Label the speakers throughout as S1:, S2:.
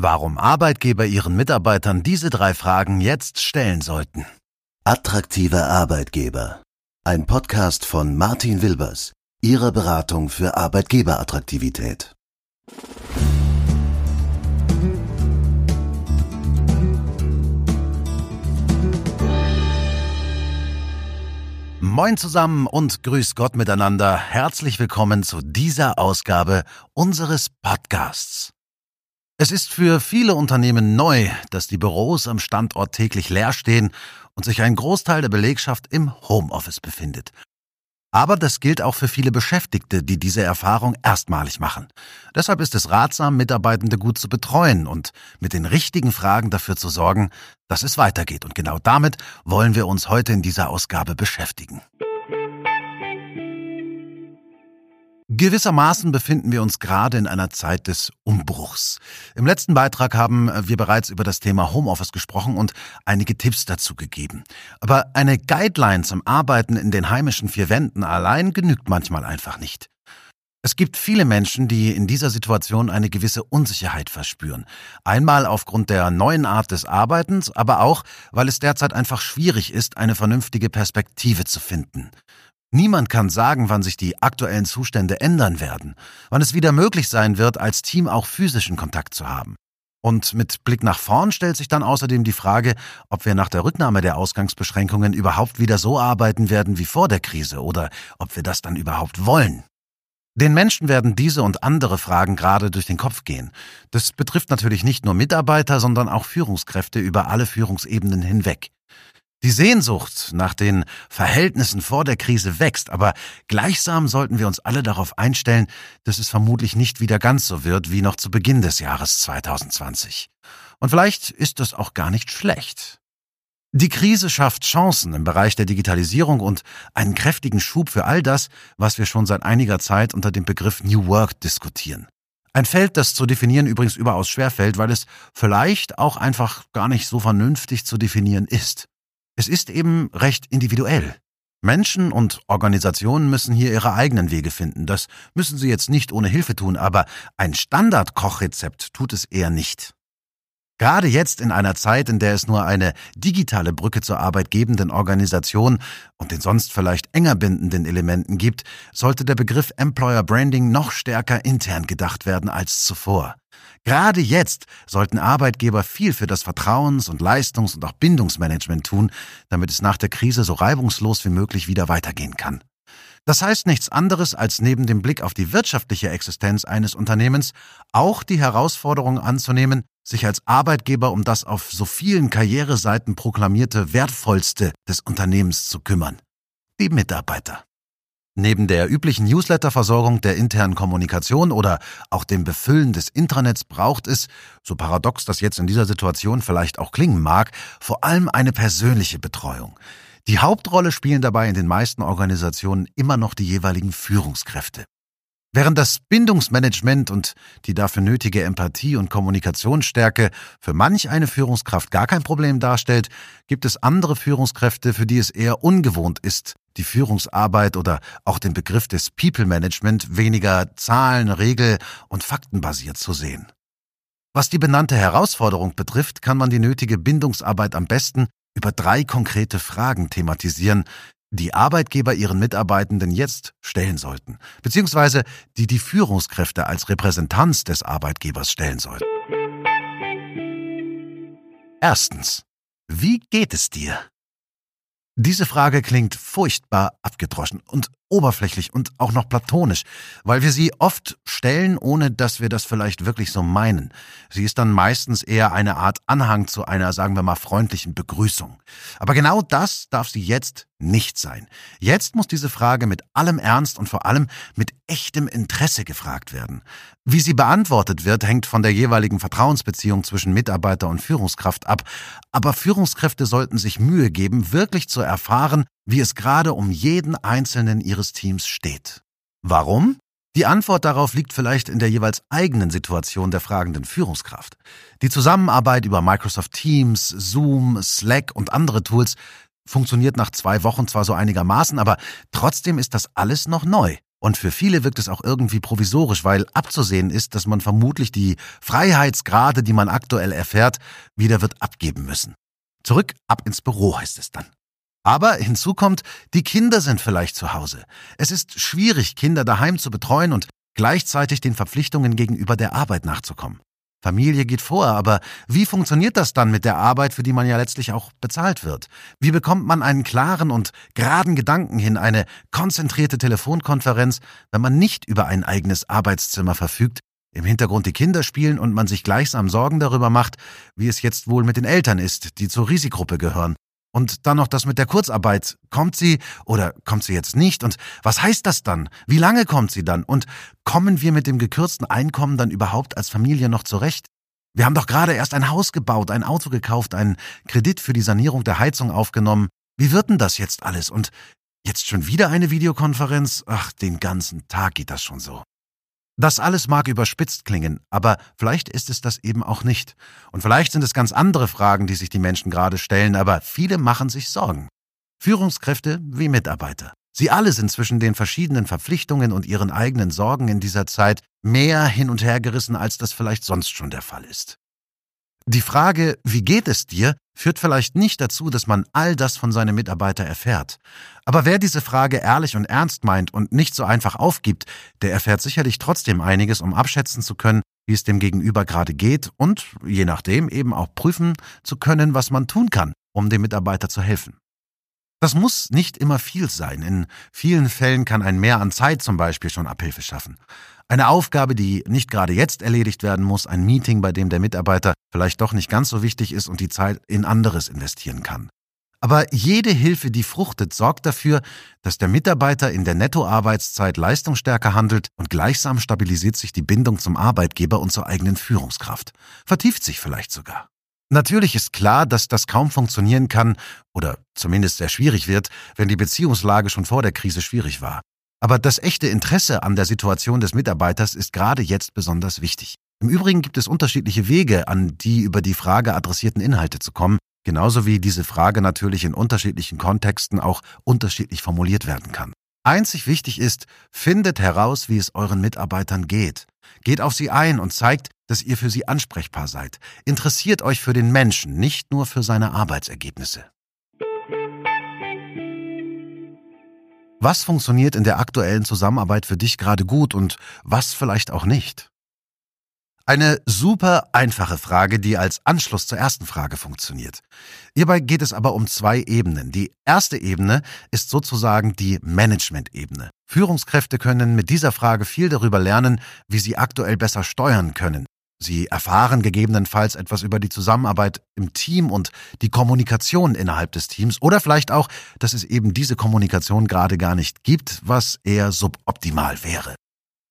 S1: Warum Arbeitgeber ihren Mitarbeitern diese drei Fragen jetzt stellen sollten.
S2: Attraktive Arbeitgeber. Ein Podcast von Martin Wilbers, Ihrer Beratung für Arbeitgeberattraktivität.
S1: Moin zusammen und grüß Gott miteinander. Herzlich willkommen zu dieser Ausgabe unseres Podcasts. Es ist für viele Unternehmen neu, dass die Büros am Standort täglich leer stehen und sich ein Großteil der Belegschaft im Homeoffice befindet. Aber das gilt auch für viele Beschäftigte, die diese Erfahrung erstmalig machen. Deshalb ist es ratsam, Mitarbeitende gut zu betreuen und mit den richtigen Fragen dafür zu sorgen, dass es weitergeht. Und genau damit wollen wir uns heute in dieser Ausgabe beschäftigen. Gewissermaßen befinden wir uns gerade in einer Zeit des Umbruchs. Im letzten Beitrag haben wir bereits über das Thema Homeoffice gesprochen und einige Tipps dazu gegeben. Aber eine Guideline zum Arbeiten in den heimischen vier Wänden allein genügt manchmal einfach nicht. Es gibt viele Menschen, die in dieser Situation eine gewisse Unsicherheit verspüren. Einmal aufgrund der neuen Art des Arbeitens, aber auch, weil es derzeit einfach schwierig ist, eine vernünftige Perspektive zu finden. Niemand kann sagen, wann sich die aktuellen Zustände ändern werden, wann es wieder möglich sein wird, als Team auch physischen Kontakt zu haben. Und mit Blick nach vorn stellt sich dann außerdem die Frage, ob wir nach der Rücknahme der Ausgangsbeschränkungen überhaupt wieder so arbeiten werden wie vor der Krise oder ob wir das dann überhaupt wollen. Den Menschen werden diese und andere Fragen gerade durch den Kopf gehen. Das betrifft natürlich nicht nur Mitarbeiter, sondern auch Führungskräfte über alle Führungsebenen hinweg. Die Sehnsucht nach den Verhältnissen vor der Krise wächst, aber gleichsam sollten wir uns alle darauf einstellen, dass es vermutlich nicht wieder ganz so wird wie noch zu Beginn des Jahres 2020. Und vielleicht ist das auch gar nicht schlecht. Die Krise schafft Chancen im Bereich der Digitalisierung und einen kräftigen Schub für all das, was wir schon seit einiger Zeit unter dem Begriff New Work diskutieren. Ein Feld, das zu definieren übrigens überaus schwer fällt, weil es vielleicht auch einfach gar nicht so vernünftig zu definieren ist. Es ist eben recht individuell. Menschen und Organisationen müssen hier ihre eigenen Wege finden. Das müssen sie jetzt nicht ohne Hilfe tun, aber ein Standard-Kochrezept tut es eher nicht. Gerade jetzt in einer Zeit, in der es nur eine digitale Brücke zur arbeitgebenden Organisation und den sonst vielleicht enger bindenden Elementen gibt, sollte der Begriff Employer Branding noch stärker intern gedacht werden als zuvor. Gerade jetzt sollten Arbeitgeber viel für das Vertrauens- und Leistungs- und auch Bindungsmanagement tun, damit es nach der Krise so reibungslos wie möglich wieder weitergehen kann. Das heißt nichts anderes, als neben dem Blick auf die wirtschaftliche Existenz eines Unternehmens auch die Herausforderung anzunehmen, sich als Arbeitgeber um das auf so vielen Karriereseiten proklamierte wertvollste des Unternehmens zu kümmern. Die Mitarbeiter. Neben der üblichen Newsletterversorgung der internen Kommunikation oder auch dem Befüllen des Intranets braucht es, so paradox das jetzt in dieser Situation vielleicht auch klingen mag, vor allem eine persönliche Betreuung. Die Hauptrolle spielen dabei in den meisten Organisationen immer noch die jeweiligen Führungskräfte. Während das Bindungsmanagement und die dafür nötige Empathie und Kommunikationsstärke für manch eine Führungskraft gar kein Problem darstellt, gibt es andere Führungskräfte, für die es eher ungewohnt ist, die Führungsarbeit oder auch den Begriff des People Management weniger Zahlen, Regel und Faktenbasiert zu sehen. Was die benannte Herausforderung betrifft, kann man die nötige Bindungsarbeit am besten über drei konkrete Fragen thematisieren, die Arbeitgeber ihren Mitarbeitenden jetzt stellen sollten, beziehungsweise die die Führungskräfte als Repräsentanz des Arbeitgebers stellen sollten. Erstens. Wie geht es dir? Diese Frage klingt furchtbar abgedroschen und oberflächlich und auch noch platonisch, weil wir sie oft stellen, ohne dass wir das vielleicht wirklich so meinen. Sie ist dann meistens eher eine Art Anhang zu einer, sagen wir mal, freundlichen Begrüßung. Aber genau das darf sie jetzt nicht sein. Jetzt muss diese Frage mit allem Ernst und vor allem mit echtem Interesse gefragt werden. Wie sie beantwortet wird, hängt von der jeweiligen Vertrauensbeziehung zwischen Mitarbeiter und Führungskraft ab, aber Führungskräfte sollten sich Mühe geben, wirklich zu erfahren, wie es gerade um jeden einzelnen ihres Teams steht. Warum? Die Antwort darauf liegt vielleicht in der jeweils eigenen Situation der fragenden Führungskraft. Die Zusammenarbeit über Microsoft Teams, Zoom, Slack und andere Tools funktioniert nach zwei Wochen zwar so einigermaßen, aber trotzdem ist das alles noch neu. Und für viele wirkt es auch irgendwie provisorisch, weil abzusehen ist, dass man vermutlich die Freiheitsgrade, die man aktuell erfährt, wieder wird abgeben müssen. Zurück ab ins Büro heißt es dann. Aber hinzu kommt, die Kinder sind vielleicht zu Hause. Es ist schwierig, Kinder daheim zu betreuen und gleichzeitig den Verpflichtungen gegenüber der Arbeit nachzukommen. Familie geht vor, aber wie funktioniert das dann mit der Arbeit, für die man ja letztlich auch bezahlt wird? Wie bekommt man einen klaren und geraden Gedanken hin, eine konzentrierte Telefonkonferenz, wenn man nicht über ein eigenes Arbeitszimmer verfügt, im Hintergrund die Kinder spielen und man sich gleichsam Sorgen darüber macht, wie es jetzt wohl mit den Eltern ist, die zur Risikogruppe gehören und dann noch das mit der Kurzarbeit. Kommt sie oder kommt sie jetzt nicht? Und was heißt das dann? Wie lange kommt sie dann? Und kommen wir mit dem gekürzten Einkommen dann überhaupt als Familie noch zurecht? Wir haben doch gerade erst ein Haus gebaut, ein Auto gekauft, einen Kredit für die Sanierung der Heizung aufgenommen. Wie wird denn das jetzt alles? Und jetzt schon wieder eine Videokonferenz? Ach, den ganzen Tag geht das schon so. Das alles mag überspitzt klingen, aber vielleicht ist es das eben auch nicht. Und vielleicht sind es ganz andere Fragen, die sich die Menschen gerade stellen, aber viele machen sich Sorgen. Führungskräfte wie Mitarbeiter. Sie alle sind zwischen den verschiedenen Verpflichtungen und ihren eigenen Sorgen in dieser Zeit mehr hin und her gerissen, als das vielleicht sonst schon der Fall ist. Die Frage, wie geht es dir, führt vielleicht nicht dazu, dass man all das von seinem Mitarbeiter erfährt. Aber wer diese Frage ehrlich und ernst meint und nicht so einfach aufgibt, der erfährt sicherlich trotzdem einiges, um abschätzen zu können, wie es dem Gegenüber gerade geht und, je nachdem, eben auch prüfen zu können, was man tun kann, um dem Mitarbeiter zu helfen. Das muss nicht immer viel sein. In vielen Fällen kann ein Mehr an Zeit zum Beispiel schon Abhilfe schaffen. Eine Aufgabe, die nicht gerade jetzt erledigt werden muss, ein Meeting, bei dem der Mitarbeiter vielleicht doch nicht ganz so wichtig ist und die Zeit in anderes investieren kann. Aber jede Hilfe, die fruchtet, sorgt dafür, dass der Mitarbeiter in der Nettoarbeitszeit leistungsstärker handelt und gleichsam stabilisiert sich die Bindung zum Arbeitgeber und zur eigenen Führungskraft. Vertieft sich vielleicht sogar. Natürlich ist klar, dass das kaum funktionieren kann oder zumindest sehr schwierig wird, wenn die Beziehungslage schon vor der Krise schwierig war. Aber das echte Interesse an der Situation des Mitarbeiters ist gerade jetzt besonders wichtig. Im Übrigen gibt es unterschiedliche Wege, an die über die Frage adressierten Inhalte zu kommen, genauso wie diese Frage natürlich in unterschiedlichen Kontexten auch unterschiedlich formuliert werden kann. Einzig wichtig ist, findet heraus, wie es euren Mitarbeitern geht. Geht auf sie ein und zeigt, dass ihr für sie ansprechbar seid. Interessiert euch für den Menschen, nicht nur für seine Arbeitsergebnisse. Was funktioniert in der aktuellen Zusammenarbeit für dich gerade gut und was vielleicht auch nicht? Eine super einfache Frage, die als Anschluss zur ersten Frage funktioniert. Hierbei geht es aber um zwei Ebenen. Die erste Ebene ist sozusagen die Management-Ebene. Führungskräfte können mit dieser Frage viel darüber lernen, wie sie aktuell besser steuern können. Sie erfahren gegebenenfalls etwas über die Zusammenarbeit im Team und die Kommunikation innerhalb des Teams oder vielleicht auch, dass es eben diese Kommunikation gerade gar nicht gibt, was eher suboptimal wäre.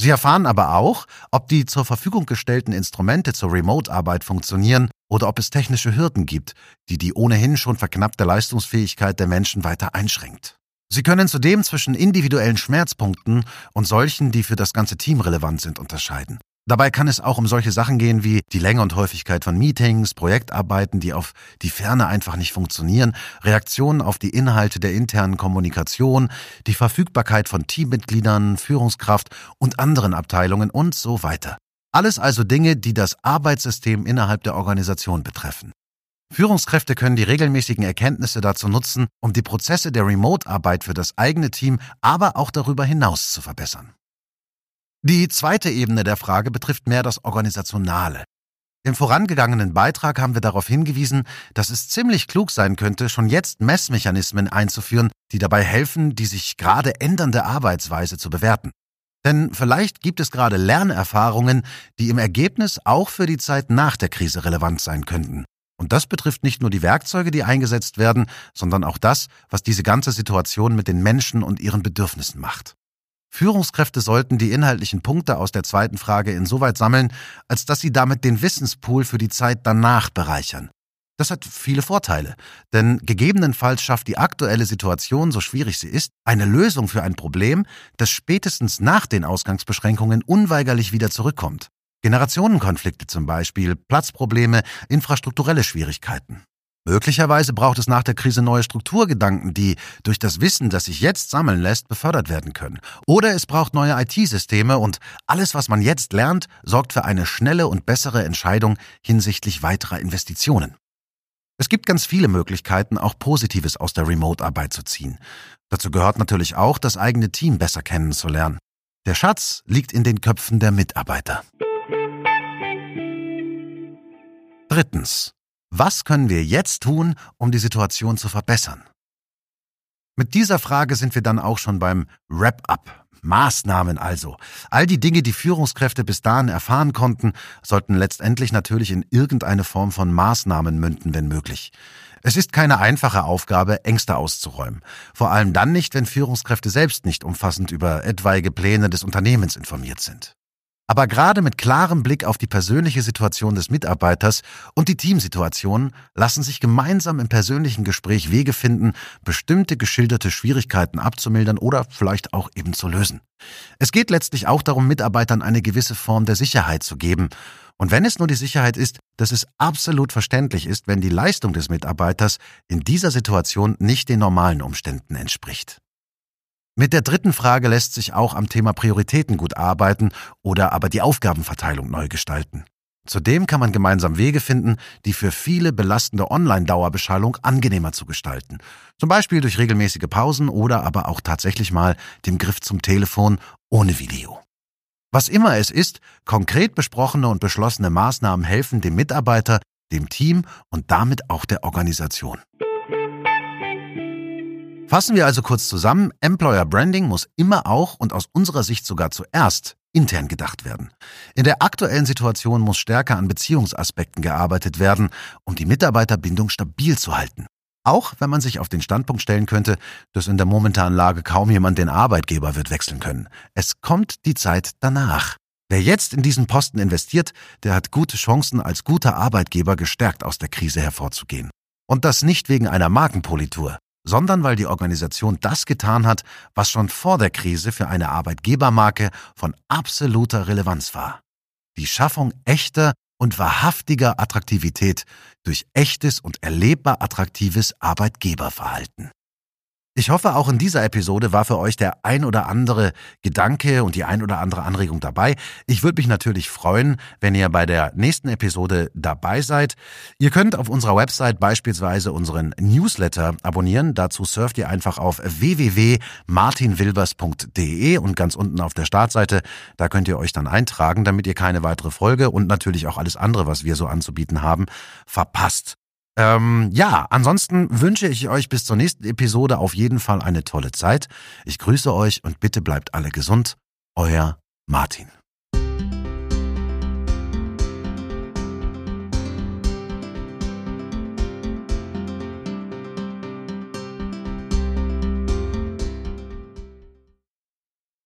S1: Sie erfahren aber auch, ob die zur Verfügung gestellten Instrumente zur Remote-Arbeit funktionieren oder ob es technische Hürden gibt, die die ohnehin schon verknappte Leistungsfähigkeit der Menschen weiter einschränkt. Sie können zudem zwischen individuellen Schmerzpunkten und solchen, die für das ganze Team relevant sind, unterscheiden. Dabei kann es auch um solche Sachen gehen wie die Länge und Häufigkeit von Meetings, Projektarbeiten, die auf die Ferne einfach nicht funktionieren, Reaktionen auf die Inhalte der internen Kommunikation, die Verfügbarkeit von Teammitgliedern, Führungskraft und anderen Abteilungen und so weiter. Alles also Dinge, die das Arbeitssystem innerhalb der Organisation betreffen. Führungskräfte können die regelmäßigen Erkenntnisse dazu nutzen, um die Prozesse der Remote-Arbeit für das eigene Team, aber auch darüber hinaus zu verbessern. Die zweite Ebene der Frage betrifft mehr das Organisationale. Im vorangegangenen Beitrag haben wir darauf hingewiesen, dass es ziemlich klug sein könnte, schon jetzt Messmechanismen einzuführen, die dabei helfen, die sich gerade ändernde Arbeitsweise zu bewerten. Denn vielleicht gibt es gerade Lernerfahrungen, die im Ergebnis auch für die Zeit nach der Krise relevant sein könnten. Und das betrifft nicht nur die Werkzeuge, die eingesetzt werden, sondern auch das, was diese ganze Situation mit den Menschen und ihren Bedürfnissen macht. Führungskräfte sollten die inhaltlichen Punkte aus der zweiten Frage insoweit sammeln, als dass sie damit den Wissenspool für die Zeit danach bereichern. Das hat viele Vorteile, denn gegebenenfalls schafft die aktuelle Situation, so schwierig sie ist, eine Lösung für ein Problem, das spätestens nach den Ausgangsbeschränkungen unweigerlich wieder zurückkommt. Generationenkonflikte zum Beispiel, Platzprobleme, infrastrukturelle Schwierigkeiten. Möglicherweise braucht es nach der Krise neue Strukturgedanken, die durch das Wissen, das sich jetzt sammeln lässt, befördert werden können. Oder es braucht neue IT-Systeme und alles, was man jetzt lernt, sorgt für eine schnelle und bessere Entscheidung hinsichtlich weiterer Investitionen. Es gibt ganz viele Möglichkeiten, auch Positives aus der Remote-Arbeit zu ziehen. Dazu gehört natürlich auch, das eigene Team besser kennenzulernen. Der Schatz liegt in den Köpfen der Mitarbeiter. Drittens. Was können wir jetzt tun, um die Situation zu verbessern? Mit dieser Frage sind wir dann auch schon beim Wrap-up. Maßnahmen also. All die Dinge, die Führungskräfte bis dahin erfahren konnten, sollten letztendlich natürlich in irgendeine Form von Maßnahmen münden, wenn möglich. Es ist keine einfache Aufgabe, Ängste auszuräumen. Vor allem dann nicht, wenn Führungskräfte selbst nicht umfassend über etwaige Pläne des Unternehmens informiert sind. Aber gerade mit klarem Blick auf die persönliche Situation des Mitarbeiters und die Teamsituation lassen sich gemeinsam im persönlichen Gespräch Wege finden, bestimmte geschilderte Schwierigkeiten abzumildern oder vielleicht auch eben zu lösen. Es geht letztlich auch darum, Mitarbeitern eine gewisse Form der Sicherheit zu geben. Und wenn es nur die Sicherheit ist, dass es absolut verständlich ist, wenn die Leistung des Mitarbeiters in dieser Situation nicht den normalen Umständen entspricht. Mit der dritten Frage lässt sich auch am Thema Prioritäten gut arbeiten oder aber die Aufgabenverteilung neu gestalten. Zudem kann man gemeinsam Wege finden, die für viele belastende Online-Dauerbeschallung angenehmer zu gestalten. Zum Beispiel durch regelmäßige Pausen oder aber auch tatsächlich mal dem Griff zum Telefon ohne Video. Was immer es ist, konkret besprochene und beschlossene Maßnahmen helfen dem Mitarbeiter, dem Team und damit auch der Organisation. Fassen wir also kurz zusammen, Employer Branding muss immer auch und aus unserer Sicht sogar zuerst intern gedacht werden. In der aktuellen Situation muss stärker an Beziehungsaspekten gearbeitet werden, um die Mitarbeiterbindung stabil zu halten. Auch wenn man sich auf den Standpunkt stellen könnte, dass in der momentanen Lage kaum jemand den Arbeitgeber wird wechseln können. Es kommt die Zeit danach. Wer jetzt in diesen Posten investiert, der hat gute Chancen, als guter Arbeitgeber gestärkt aus der Krise hervorzugehen. Und das nicht wegen einer Markenpolitur, sondern weil die Organisation das getan hat, was schon vor der Krise für eine Arbeitgebermarke von absoluter Relevanz war. Die Schaffung echter und wahrhaftiger Attraktivität durch echtes und erlebbar attraktives Arbeitgeberverhalten. Ich hoffe, auch in dieser Episode war für euch der ein oder andere Gedanke und die ein oder andere Anregung dabei. Ich würde mich natürlich freuen, wenn ihr bei der nächsten Episode dabei seid. Ihr könnt auf unserer Website beispielsweise unseren Newsletter abonnieren. Dazu surft ihr einfach auf www.martinwilbers.de und ganz unten auf der Startseite, da könnt ihr euch dann eintragen, damit ihr keine weitere Folge und natürlich auch alles andere, was wir so anzubieten haben, verpasst. Ähm, ja, ansonsten wünsche ich euch bis zur nächsten Episode auf jeden Fall eine tolle Zeit. Ich grüße euch und bitte bleibt alle gesund. Euer Martin.